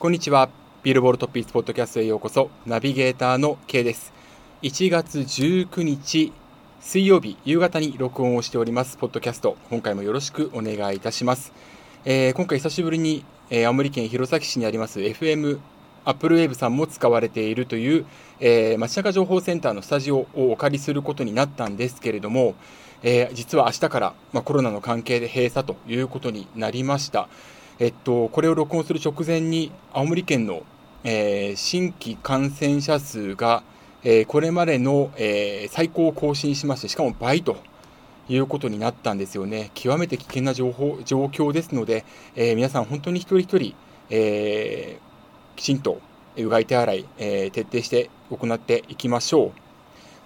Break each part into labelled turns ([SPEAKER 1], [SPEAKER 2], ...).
[SPEAKER 1] こんにちは。ビルボールトピースポッドキャストへようこそ。ナビゲーターの K です。1月19日水曜日夕方に録音をしております、ポッドキャスト。今回もよろしくお願いいたします。えー、今回久しぶりに、えー、青森県弘前市にあります FM アップルウェーブさんも使われているという、えー、街中情報センターのスタジオをお借りすることになったんですけれども、えー、実は明日から、まあ、コロナの関係で閉鎖ということになりました。えっと、これを録音する直前に青森県の、えー、新規感染者数が、えー、これまでの、えー、最高を更新しまして、しかも倍ということになったんですよね。極めて危険な情報状況ですので、え皆さん本当に一人一人、えきちんとうがい手洗い、え徹底して行っていきましょう。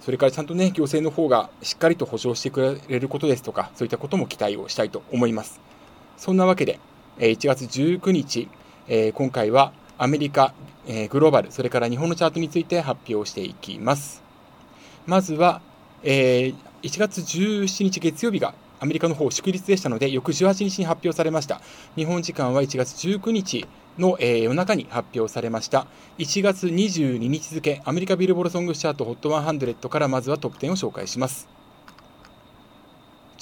[SPEAKER 1] それからちゃんとね、行政の方がしっかりと保障してくれることですとか、そういったことも期待をしたいと思います。そんなわけで、1月19日、今回はアメリカ、グローバル、それから日本のチャートについて発表していきます。まずは、1月17日月曜日がアメリカの方祝日でしたので、翌18日に発表されました。日本時間は1月19日のえ、夜中に発表されました。1月22日付、アメリカビルボールソングチャート HOT100 からまずはトップ10を紹介します。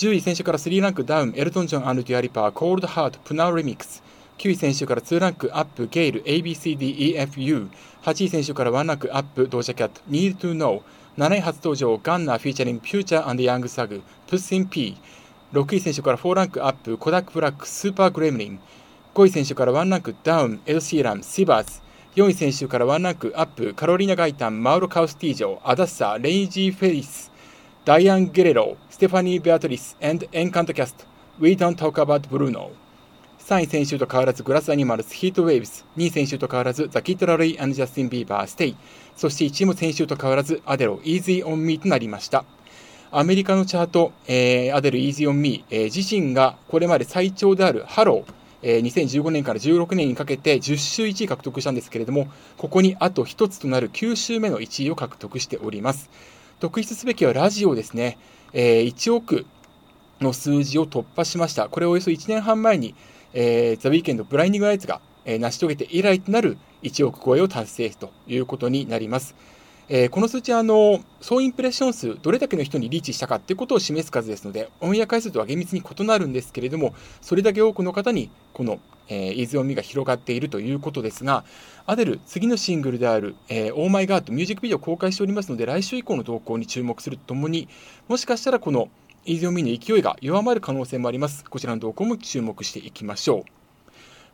[SPEAKER 1] 10位先週から3ランクダウン、エルトン・ジョン、デュア・リパ、Cold Heart、PNAU Remix。9位先週から2ランクアップ、ゲイル、ABCDEFU。8位先週から1ランクアップ、ドージャキャット、Need to Know。7位初登場、ガンナー、 featuring、フューチャーヤングサグ、 Pushin P。6位先週から4ランクアップ、コダック・ブラック、 Super Gremlin。5位先週から1ランクダウン、エド・シーラン、 Shivers。4位先週から1ランクアップ、カロリーナ・ガイタン、マウロ・カスティージョ、アダッサ、レンジー・フェリス。ダイアン・ゲレロ、ステファニー・ベアトリス、and Encanto Cast、We Don't Talk About Bruno。3位先週と変わらずグラスアニマルス、ヒートウェイブス。2位先週と変わらずザ・キッド・ラロイ、ジャスティン・ビーバー、 Stay。そして1位も先週と変わらずアデル、Easy On Me となりました。アメリカのチャート、えー、アデル・イージー・オン・ミー、えー、自身がこれまで最長である Hello、えー、2015年から16年にかけて10週1位獲得したんですけれども、ここにあと1つとなる9週目の1位を獲得しております。特筆すべきはラジオですね。えー、1億の数字を突破しました。これおよそ1年半前に、えー、ザ・ウィーケンド・ブラインディング・ライツが、えー、成し遂げて以来となる1億超えを達成ということになります。えー、この数値はあの総インプレッション数、どれだけの人にリーチしたかということを示す数ですので、オンエア回数とは厳密に異なるんですけれども、それだけ多くの方にこの、えー、イズオンミが広がっているということですが、アデル、次のシングルである、えー、 Oh My God ミュージックビデオを公開しておりますので、来週以降の動向に注目するとともに、もしかしたらこの Easy On Me の勢いが弱まる可能性もあります。こちらの動向も注目していきましょう。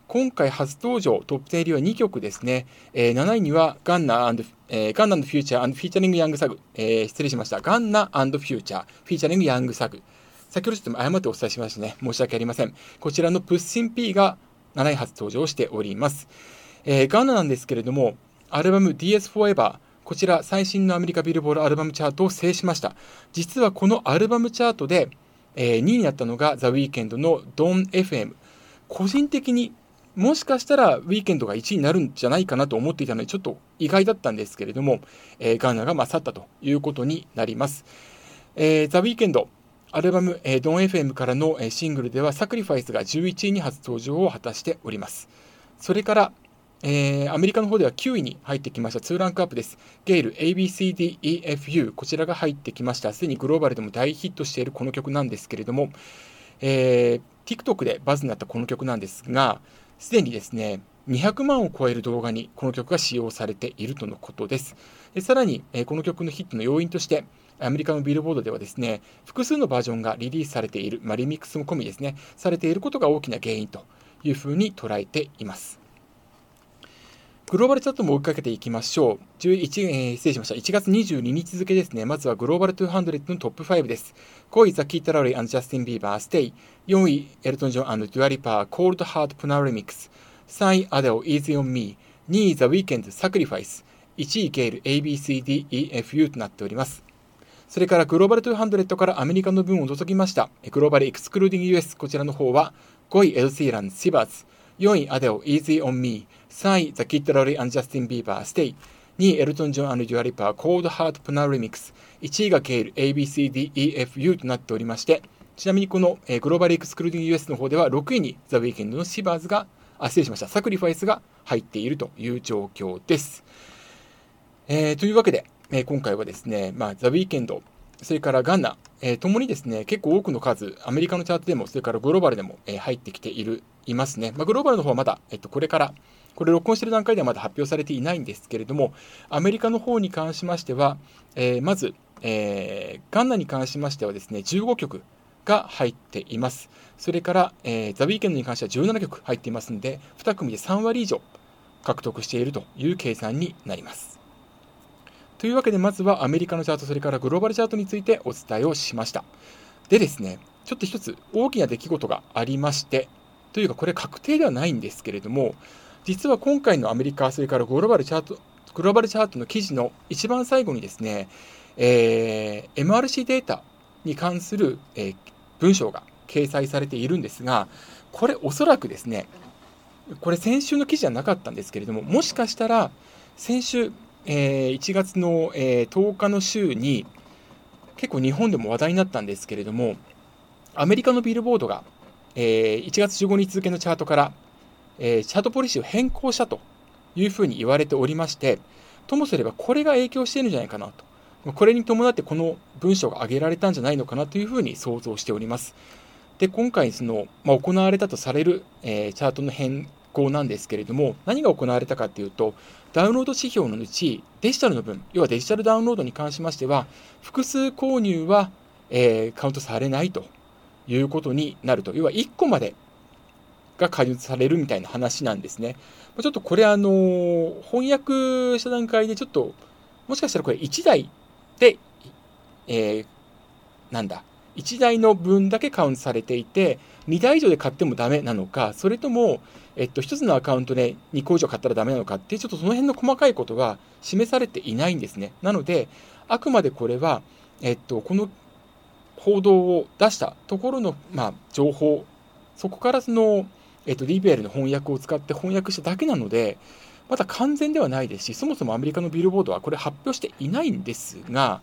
[SPEAKER 1] 今回初登場、トップ10入りは2曲ですね。えー、7位にはガンナえー、ガンナフューチャー featuring ヤングサグ、えー、失礼しました。ガンナフューチャー featuring ヤングサグ。先ほどちょっと誤ってお伝えしましたね。申し訳ありません。こちらのプッシン P が7位初登場しております。えー、ガンナなんですけれども、アルバム DS Forever、こちら最新のアメリカビルボールアルバムチャートを制しました。実はこのアルバムチャートで、えー、2位になったのがザ・ウィーケンドの DON.FM。個人的にもしかしたらウィーケンドが1位になるんじゃないかなと思っていたので、ちょっと意外だったんですけれども、えー、ガーナが勝ったということになります。えー、ザ・ウィーケンド、アルバム、えー、ドン FM からの、えー、シングルでは、サクリファイスが11位に初登場を果たしております。それから、えー、アメリカの方では9位に入ってきました2ランクアップです。ゲイル ABCDEFU こちらが入ってきました。すでにグローバルでも大ヒットしているこの曲なんですけれども、えー、TikTok でバズになったこの曲なんですが、すでにですね、200万を超える動画にこの曲が使用されているとのことです。でさらに、えこの曲のヒットの要因として、アメリカのビルボードではですね、複数のバージョンがリリースされている、まあ、リミックスも込みですね、されていることが大きな原因というふうに捉えています。グローバルチャートも追いかけていきましょう。11、えー、失礼しました。1月22日付ですね。まずはグローバル200のトップ5です。5位、ザ・キッド・ラロイ、ジャスティン・ビーバー、 Stay。4位、エルトン・ジョン、デュア・リパ、Cold Heart PNAU Remix。3位、アデル、Easy On Me。2位、 The Weeknd、Sacrifice。1位、 GAYLE、ABCDEFU となっております。それからグローバル200からアメリカの分を除きました。 Global Excluding US、こちらの方は、5位、エド・シーラン、 Shivers。4位、アデル、Easy On Me。3位、 The Kid LAROI and ジャスティン・ビーバー、 Stay。2位、エルトン・ジョン and デュア・リパ、Cold Heart PNAU Remix。1位が GAYLE、ABCDEFU となっておりまして、ちなみにこの、えー、グローバルエクスクルーディング US の方では6位にザ・ウィーケンドのシバーズがあ、失礼しました。サクリファイスが入っているという状況です。えー、というわけで、えー、今回はですね、まあ、ザ・ウィーケンド、それからガンナ、えー、ともにですね、結構多くの数、アメリカのチャートでも、それからグローバルでも、えー、入ってきている、いますね。まあ、グローバルの方はまだ、えっと、これから、これ録音している段階ではまだ発表されていないんですけれども、アメリカの方に関しましては、えー、まず、えー、ガンナに関しましてはですね、15曲が入っています。それから、えー、ザ・ウィーケンドに関しては17曲入っていますので、2組で3割以上獲得しているという計算になります。というわけで、まずはアメリカのチャート、それからグローバルチャートについてお伝えをしました。でですね、ちょっと一つ大きな出来事がありまして、というかこれ確定ではないんですけれども、実は今回のアメリカ、それからグローバルチャート、グローバルチャートの記事の一番最後にですね、えー、MRC データに関する、えー、文章が掲載されているんですが、これおそらくですね、これ先週の記事じゃなかったんですけれども、もしかしたら先週、えー、1月の、えー、10日の週に結構日本でも話題になったんですけれども、アメリカのビルボードが、えー、1月15日付のチャートから、えー、チャートポリシーを変更したというふうに言われておりまして、ともすればこれが影響しているんじゃないかなと。これに伴ってこの文章が挙げられたんじゃないのかなというふうに想像しております。で、今回その、まあ、行われたとされる、えー、チャートの変更なんですけれども、何が行われたかというと、ダウンロード指標のうち、デジタルの分、要はデジタルダウンロードに関しましては、複数購入は、えー、カウントされないということになると。要は1個までが加入されるみたいな話なんですね。ちょっとこれあの、翻訳した段階でちょっと、もしかしたらこれ1台で、えー、なんだ、1台の分だけカウントされていて、2台以上で買ってもダメなのか、それとも、えっと、1つのアカウントで2個以上買ったらダメなのかって、ちょっとその辺の細かいことは示されていないんですね。なので、あくまでこれは、えっと、この報道を出したところの、まあ、情報、そこからその、えっと、DBL の翻訳を使って翻訳しただけなので、まだ完全ではないですし、そもそもアメリカのビルボードはこれ発表していないんですが、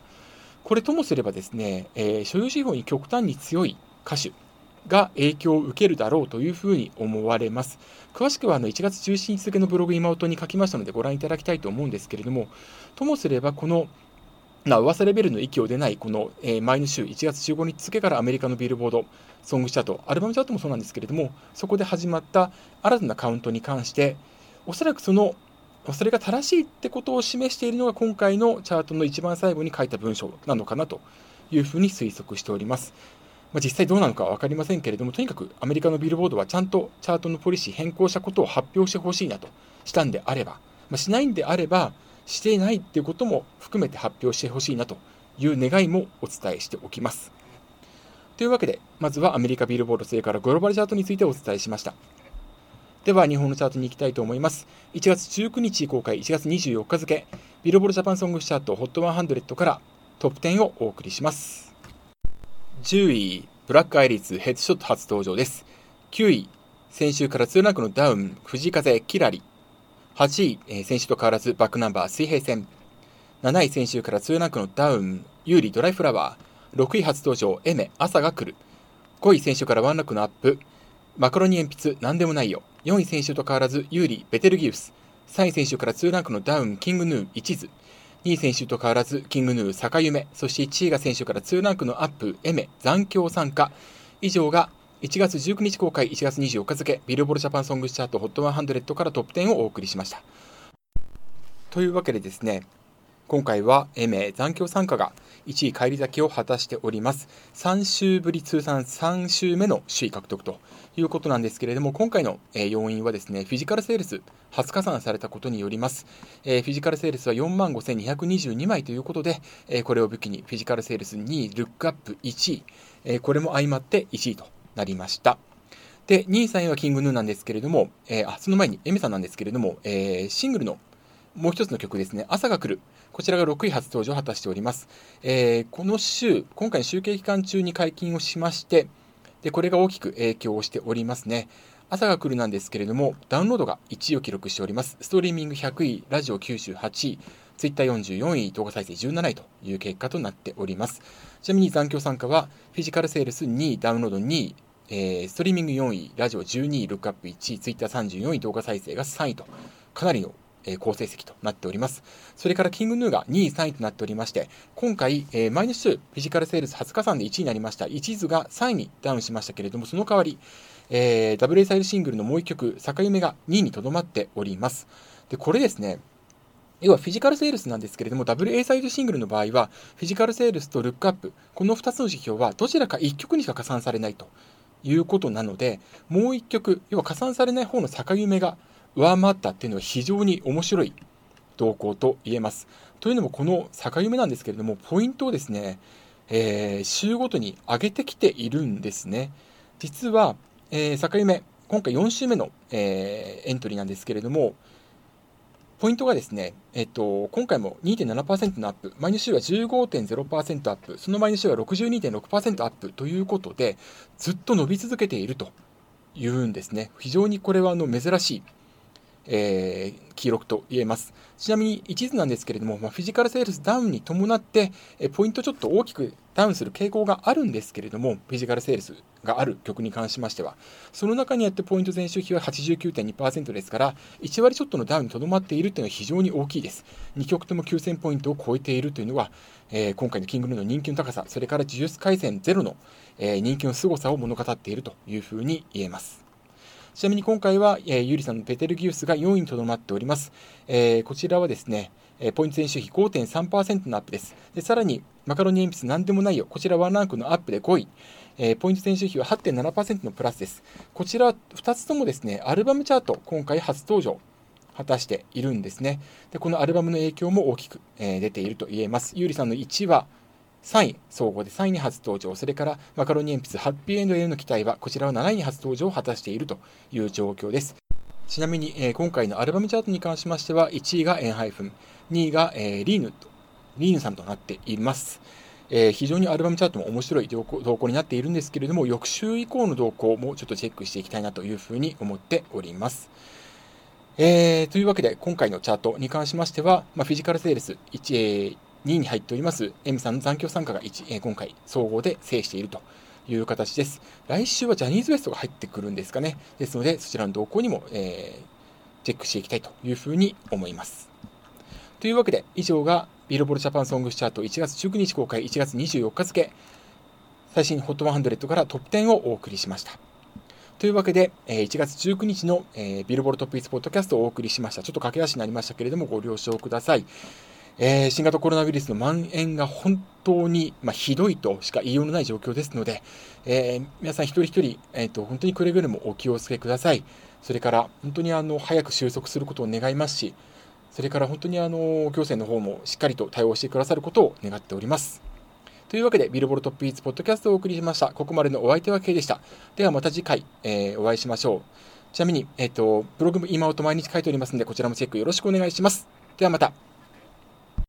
[SPEAKER 1] これともすればですね、えー、所有資本に極端に強い歌手が影響を受けるだろうというふうに思われます。詳しくはあの1月17日付のブログ今音に書きましたのでご覧いただきたいと思うんですけれども、ともすればこのな噂レベルの域を出ないこの、前の週1月15日付からアメリカのビルボードソングチャート、アルバムチャートもそうなんですけれども、そこで始まった新たなカウントに関して、おそらくそのそれが正しいってことを示しているのが今回のチャートの一番最後に書いた文章なのかなというふうに推測しております。まあ、実際どうなのかは分かりませんけれども、とにかくアメリカのビルボードはちゃんとチャートのポリシー変更したことを発表してほしいなとしたんであれば、まあ、しないんであれば、していないっていうことも含めて発表してほしいなという願いもお伝えしておきます。というわけで、まずはアメリカビルボード、それからグローバルチャートについてお伝えしました。では、日本のチャートに行きたいと思います。1月19日公開、1月24日付、ビルボールジャパンソングチャート HOT100 からトップ10をお送りします。10位、ブラックアイリスヘッドショット初登場です。9位、先週から2ランクのダウン、藤風キラリ。8位、えー、先週と変わらずバックナンバー水平線。7位、先週から2ランクのダウン、有利ドライフラワー。6位初登場、エメ、朝が来る。5位、先週から1ランクのアップ、マカロニ鉛筆、なんでもないよ。4位選手と変わらず、有利、ベテルギウス。3位選手から2ランクのダウン、キングヌー、一途。2位選手と変わらず、キングヌー、坂夢。そして1位が選手から2ランクのアップ、エメ、残響参加。以上が1月19日公開、1月24日付、ビルボールジャパンソングチャート HOT100 からトップ10をお送りしました。というわけでですね、今回はエメ残響参加が1位返り咲きを果たしております。3週ぶり通算3週目の首位獲得ということなんですけれども、今回の要因はですね、フィジカルセールス初加算されたことによります。えフィジカルセールスは4万5222枚ということで、えこれを武器にフィジカルセールス2位、ルックアップ1位、えこれも相まって1位となりました。で、2位、3位はキングヌーなんですけれども、えー、あその前にエメさんなんですけれども、えー、シングルのもう一つの曲ですね、朝が来る。こちらが6位初登場を果たしております。えー、この週、今回の集計期間中に解禁をしまして、で、これが大きく影響をしておりますね。朝が来るなんですけれども、ダウンロードが1位を記録しております。ストリーミング100位、ラジオ98位、ツイッター44位、動画再生17位という結果となっております。ちなみに残響参加は、フィジカルセールス2位、ダウンロード2位、えー、ストリーミング4位、ラジオ12位、ルックアップ1位、ツイッター34位、動画再生が3位と、かなりの、え、好成績となっております。それからキングヌーが2位、3位となっておりまして、今回、えー、マイナス、フィジカルセールス20日間で1位になりました。一途が3位にダウンしましたけれども、その代わり、えー、WA サイルシングルのもう1曲、坂夢が2位にとどまっております。で、これですね、要はフィジカルセールスなんですけれども、WA サイドシングルの場合は、フィジカルセールスとルックアップ、この2つの指標はどちらか1曲にしか加算されないということなので、もう1曲、要は加算されない方の境目が上回ったっていうのは非常に面白い動向と言えます。というのも、この境目なんですけれども、ポイントをですね、えー、週ごとに上げてきているんですね。実は、えー、境目、今回4週目の、えー、エントリーなんですけれども、ポイントがですね、えっと、今回も2.7%のアップ、前の週は15.0%アップ、その前の週は62.6%アップということで、ずっと伸び続けているというんですね。非常にこれはあの珍しい、えー、記録と言えます。ちなみに一途なんですけれども、まあ、フィジカルセールスダウンに伴って、えポイントちょっと大きくダウンする傾向があるんですけれども、フィジカルセールスがある曲に関しましては、その中にあってポイント前週比は89.2%ですから、1割ちょっとのダウンにとどまっているというのは非常に大きいです。2曲とも9000ポイントを超えているというのは、えー、今回のキングルーの人気の高さ、それから呪術廻戦ゼロの、えー、人気の凄さを物語っているというふうに言えます。ちなみに今回は、えー、ゆりさんのペテルギウスが4位にとどまっております。えー、こちらはですね、えー、ポイント前週比5.3%のアップです。でさらに、マカロニ鉛筆なんでもないよ。こちらワンランクのアップで5位。えー、ポイント前週比は8.7%のプラスです。こちら2つともですね、アルバムチャート、今回初登場。果たしているんですね。で、このアルバムの影響も大きく、えー、出ていると言えます。ゆうりさんの1は、3位、総合で3位に初登場、それからマカロニ鉛筆ハッピーエンドへの期待は、こちらは7位に初登場を果たしているという状況です。ちなみに、えー、今回のアルバムチャートに関しましては、1位がエンハイフン、2位が、えー、リーヌと、リーヌさんとなっています。えー、非常にアルバムチャートも面白い動向動向になっているんですけれども、翌週以降の動向もちょっとチェックしていきたいなというふうに思っております。えー、というわけで、今回のチャートに関しましては、まあ、フィジカルセールス1、えー、2位に入っております M さんの残響参加が1、え、今回総合で制しているという形です。来週はジャニーズ WEST が入ってくるんですかね。ですので、そちらの動向にも、えー、チェックしていきたいというふうに思います。というわけで、以上がビルボールジャパンソングスチャート1月19日公開1月24日付最新 HOT100 からトップ10をお送りしました。というわけで、1月19日のビルボールトップイスポッドキャストをお送りしました。ちょっと駆け足になりましたけれども、ご了承ください。えー、新型コロナウイルスの蔓延が本当に、まあ、ひどいとしか言いようのない状況ですので、えー、皆さん一人一人、えーと、本当にくれぐれもお気をつけください。それから本当にあの早く収束することを願いますし、それから本当にあの行政の方もしっかりと対応してくださることを願っております。というわけで、ビルボルトップイーツポッドキャストをお送りしました。ここまでのお相手は K でした。ではまた次回、えー、お会いしましょう。ちなみに、えっ、ー、と、ブログも今音毎日書いておりますので、こちらもチェックよろしくお願いします。ではまた。